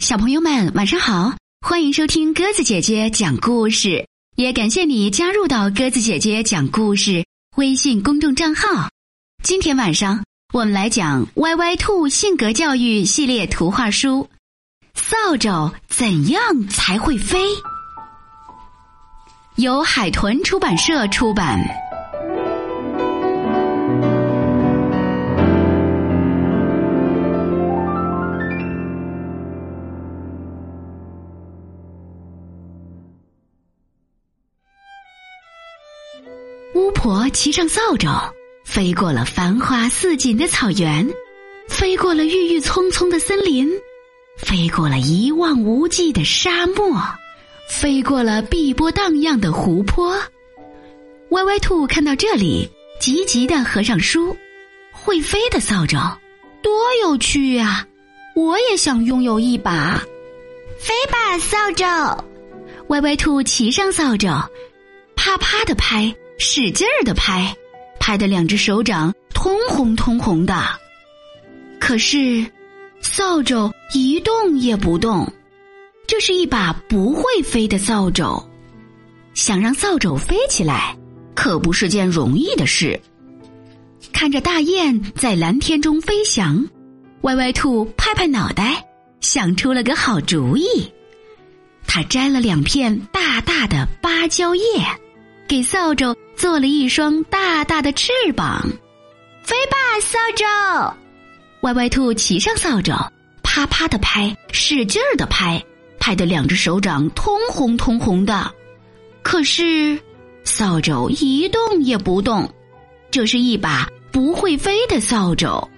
小朋友们，晚上好！欢迎收听鸽子姐姐讲故事，也感谢你加入到鸽子姐姐讲故事微信公众账号。今天晚上我们来讲《歪歪兔性格教育系列图画书》，扫帚怎样才会飞？由海豚出版社出版。婆骑上扫帚，飞过了繁花似锦的草原，飞过了郁郁葱葱的森林，飞过了一望无际的沙漠，飞过了碧波荡漾的湖泊。歪歪兔看到这里，急急的合上书。会飞的扫帚，多有趣啊！我也想拥有一把。飞吧，扫帚！歪歪兔骑上扫帚，啪啪的拍。使劲儿的拍，拍的两只手掌通红通红的。可是，扫帚一动也不动。这是一把不会飞的扫帚。想让扫帚飞起来，可不是件容易的事。看着大雁在蓝天中飞翔，歪歪兔拍拍脑袋，想出了个好主意。他摘了两片大大的芭蕉叶。给扫帚做了一双大大的翅膀，飞吧，扫帚！歪歪兔骑上扫帚，啪啪的拍，使劲儿的拍，拍的两只手掌通红通红的。可是，扫帚一动也不动。这是一把不会飞的扫帚。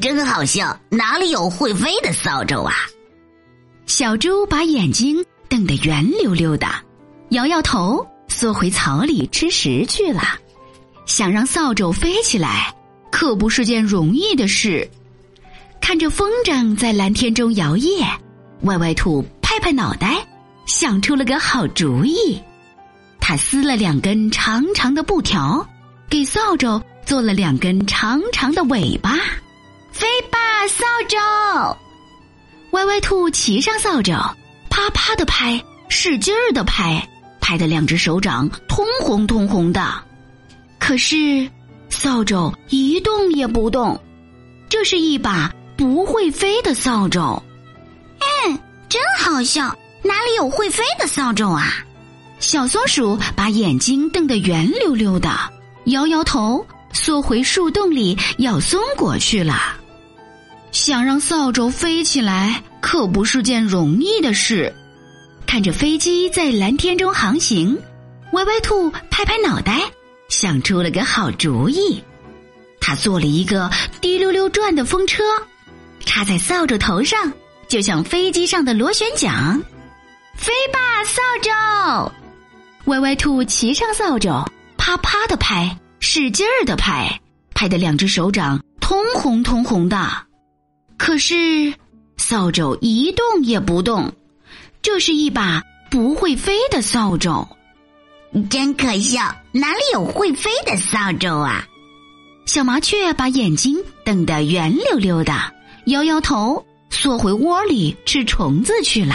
真好笑！哪里有会飞的扫帚啊？小猪把眼睛瞪得圆溜溜的。摇摇头，缩回草里吃食去了。想让扫帚飞起来，可不是件容易的事。看着风筝在蓝天中摇曳，歪歪兔拍拍脑袋，想出了个好主意。他撕了两根长长的布条，给扫帚做了两根长长的尾巴。飞吧，扫帚！歪歪兔骑上扫帚，啪啪的拍，使劲儿的拍。拍的两只手掌通红通红的，可是扫帚一动也不动。这是一把不会飞的扫帚。嗯，真好笑！哪里有会飞的扫帚啊？小松鼠把眼睛瞪得圆溜溜的，摇摇头，缩回树洞里咬松果去了。想让扫帚飞起来，可不是件容易的事。看着飞机在蓝天中航行，歪歪兔拍拍脑袋，想出了个好主意。他做了一个滴溜溜转的风车，插在扫帚头上，就像飞机上的螺旋桨。飞吧，扫帚！歪歪兔骑上扫帚，啪啪的拍，使劲儿的拍，拍的两只手掌通红通红的。可是，扫帚一动也不动。这是一把不会飞的扫帚，真可笑！哪里有会飞的扫帚啊？小麻雀把眼睛瞪得圆溜溜的，摇摇头，缩回窝里吃虫子去了。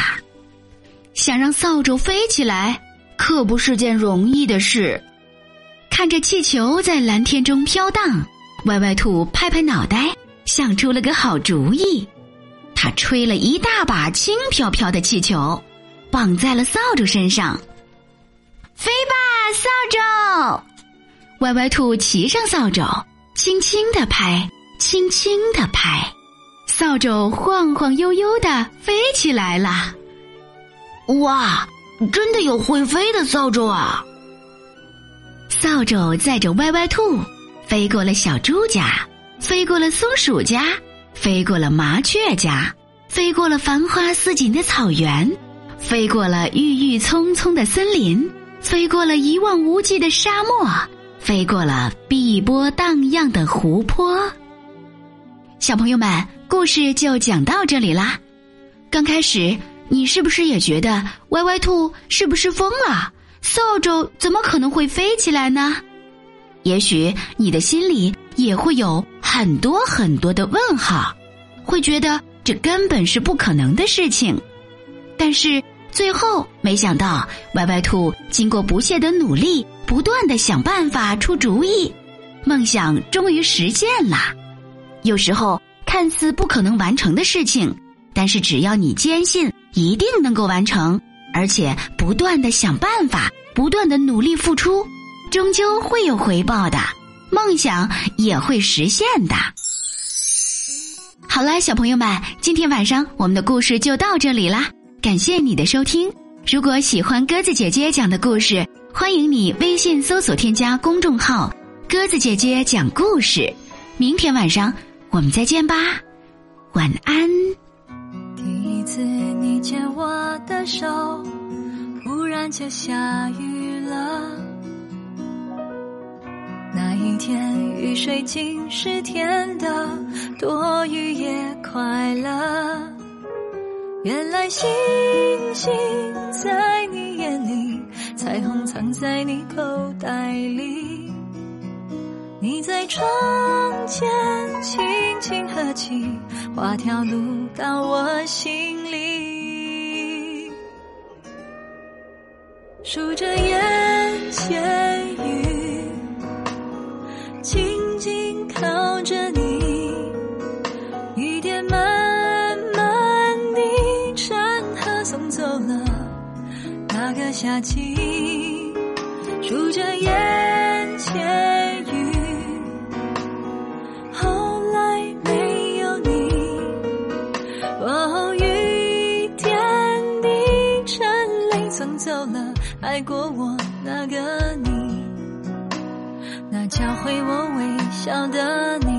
想让扫帚飞起来，可不是件容易的事。看着气球在蓝天中飘荡，歪歪兔拍拍脑袋，想出了个好主意。他吹了一大把轻飘飘的气球，绑在了扫帚身上。飞吧，扫帚！歪歪兔骑上扫帚，轻轻的拍，轻轻的拍，扫帚晃晃悠悠的飞起来了。哇，真的有会飞的扫帚啊！扫帚载着歪歪兔，飞过了小猪家，飞过了松鼠家。飞过了麻雀家，飞过了繁花似锦的草原，飞过了郁郁葱葱的森林，飞过了一望无际的沙漠，飞过了碧波荡漾的湖泊。小朋友们，故事就讲到这里啦。刚开始，你是不是也觉得歪歪兔是不是疯了？扫帚怎么可能会飞起来呢？也许你的心里也会有很多很多的问号，会觉得这根本是不可能的事情。但是最后，没想到歪歪兔经过不懈的努力，不断的想办法出主意，梦想终于实现了。有时候看似不可能完成的事情，但是只要你坚信一定能够完成，而且不断的想办法，不断的努力付出，终究会有回报的，梦想也会实现的。好了，小朋友们，今天晚上我们的故事就到这里啦。感谢你的收听。如果喜欢鸽子姐姐讲的故事，欢迎你微信搜索添加公众号“鸽子姐姐讲故事”。明天晚上我们再见吧，晚安。第一次你牵我的手，忽然就下雨了。那一天雨水竟是甜的，多雨也快乐。原来星星在你眼里，彩虹藏在你口袋里。你在窗前轻轻合起，画条路到我心里。数着眼前夏季，数着眼前雨，后来没有你。哦，雨天，你成泪，送走了爱过我那个你，那教会我微笑的你。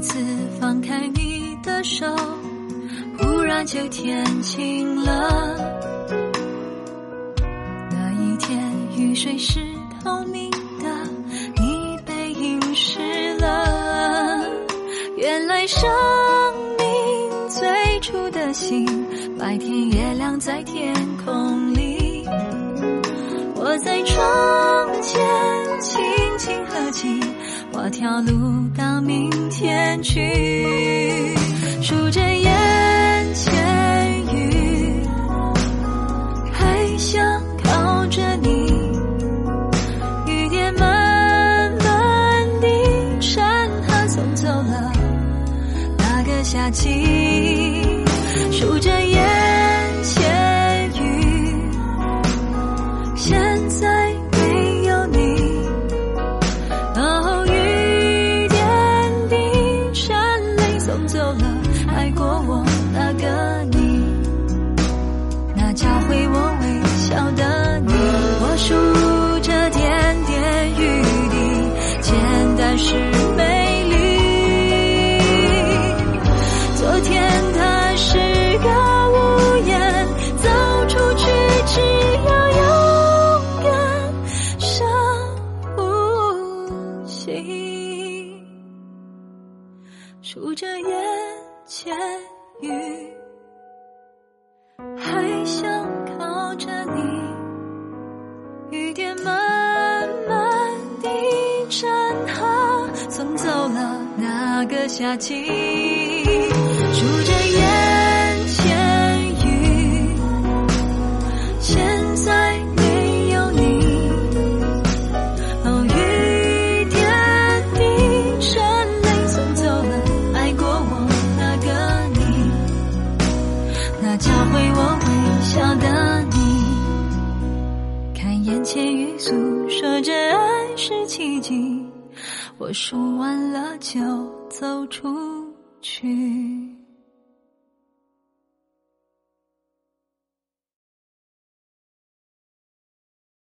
次放开你的手，忽然就天晴了。那一天雨水是透明的，你背影湿了。原来生命最初的心，白天月亮在天空里。我在窗前轻轻合起，画条路到明天去。数着夜数着眼。前雨，还想靠着你。雨点慢慢地沉，它送走了那个夏季。我数完了就走出去。